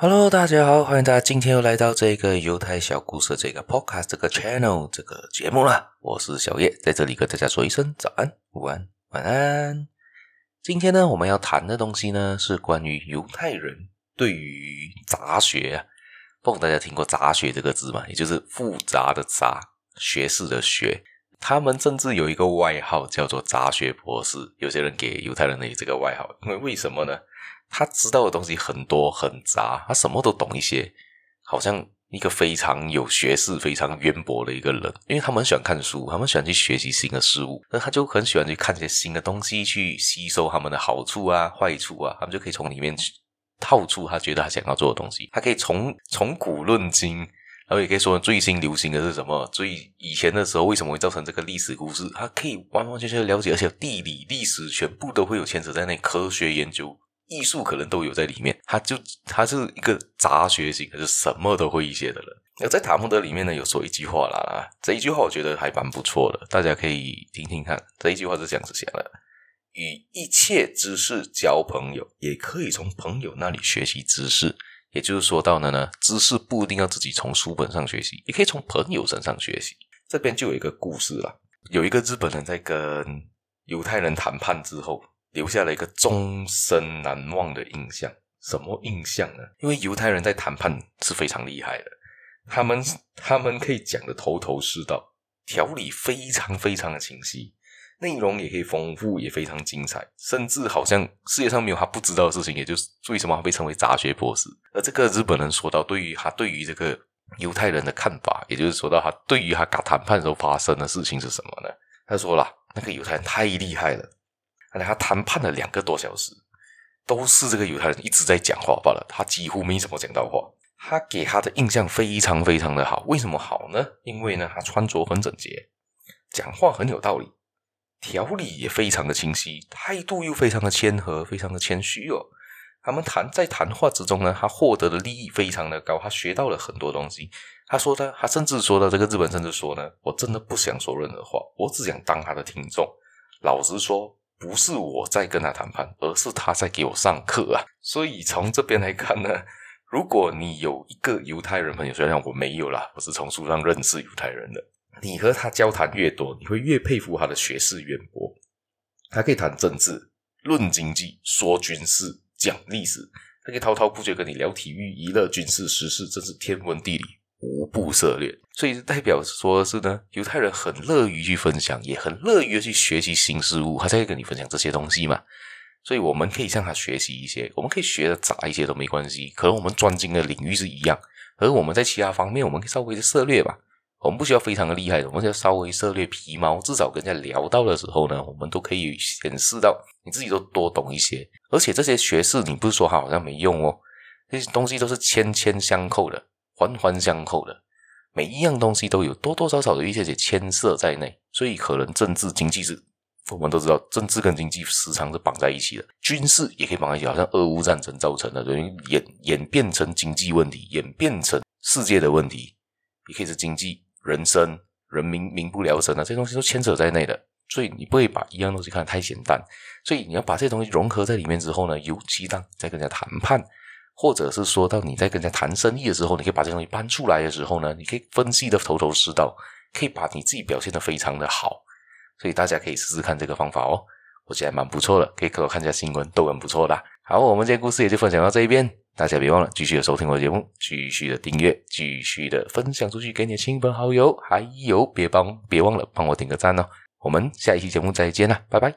Hello，大家好，欢迎大家今天又来到这个犹太小故事这个 Podcast 这个 Channel 这个节目啦。我是小叶，在这里跟大家说一声早安、午安、晚安。今天呢，我们要谈的东西呢，是关于犹太人对于杂学啊。不知道大家听过“杂学”这个字吗？也就是复杂的“杂”，学士的“学”。他们甚至有一个外号叫做“杂学博士”。有些人给犹太人的这个外号，因为为什么呢？他知道的东西很多很杂，他什么都懂一些，好像一个非常有学识、非常渊博的一个人。因为他们喜欢看书，他们喜欢去学习新的事物，那他就很喜欢去看一些新的东西，去吸收他们的好处啊、坏处啊，他们就可以从里面去套出他觉得他想要做的东西。他可以从从古论今，然后也可以说最新流行的是什么，最以前的时候为什么会造成这个历史故事，它可以完完全全了解，而且地理、历史全部都会有牵扯在内，科学研究。艺术可能都有在里面，他就他是一个杂学型，就是什么都会一些的人。那在塔木德里面呢，有说一句话啦，这一句话我觉得还蛮不错的，大家可以听听看。这一句话是这样子写的：与一切知识交朋友，也可以从朋友那里学习知识。也就是说到的呢，知识不一定要自己从书本上学习，也可以从朋友身上学习。这边就有一个故事啦，有一个日本人在跟犹太人谈判之后。留下了一个终身难忘的印象。什么印象呢？因为犹太人在谈判是非常厉害的，他们他们可以讲得头头是道，条理非常非常的清晰，内容也可以丰富，也非常精彩，甚至好像世界上没有他不知道的事情。也就是为什么他被称为杂学博士。而这个日本人说到，对于他对于这个犹太人的看法，也就是说到他对于他搞谈判时候发生的事情是什么呢？他说了，那个犹太人太厉害了。他谈判了两个多小时，都是这个犹太人一直在讲话罢了，他几乎没怎么讲到话。他给他的印象非常非常的好，为什么好呢？因为呢，他穿着很整洁，讲话很有道理，条理也非常的清晰，态度又非常的谦和，非常的谦虚哦。他们谈在谈话之中呢，他获得的利益非常的高，他学到了很多东西。他说的，他甚至说到这个日本，甚至说呢，我真的不想说任何话，我只想当他的听众。老实说。不是我在跟他谈判，而是他在给我上课啊！所以从这边来看呢，如果你有一个犹太人朋友，虽然我没有啦，我是从书上认识犹太人的，你和他交谈越多，你会越佩服他的学识渊博。他可以谈政治、论经济、说军事、讲历史，他可以滔滔不绝跟你聊体育、娱乐、军事、时事，甚至天文地理。无不涉猎，所以代表说是呢，犹太人很乐于去分享，也很乐于去学习新事物，他才会跟你分享这些东西嘛。所以我们可以向他学习一些，我们可以学的杂一些都没关系。可能我们专精的领域是一样，而我们在其他方面，我们可以稍微的涉猎吧。我们不需要非常的厉害，我们只要稍微涉猎皮毛，至少跟人家聊到的时候呢，我们都可以显示到你自己都多懂一些。而且这些学识，你不是说好像没用哦，这些东西都是牵牵相扣的。环环相扣的，每一样东西都有多多少少的一些些牵涉在内，所以可能政治经济是，我们都知道，政治跟经济时常是绑在一起的，军事也可以绑在一起，好像俄乌战争造成的，等于演演变成经济问题，演变成世界的问题，也可以是经济、人生、人民民不聊生啊，这些东西都牵扯在内的，所以你不会把一样东西看得太简单，所以你要把这些东西融合在里面之后呢，尤其当在跟人家谈判。或者是说到你在跟人家谈生意的时候，你可以把这东西搬出来的时候呢，你可以分析的头头是道，可以把你自己表现得非常的好，所以大家可以试试看这个方法哦，我觉得还蛮不错的，可以给我看一下新闻都很不错的。好，我们今天故事也就分享到这一边，大家别忘了继续的收听我的节目，继续的订阅，继续的分享出去给你的亲朋好友，还有别帮别忘了帮我点个赞哦，我们下一期节目再见了，拜拜。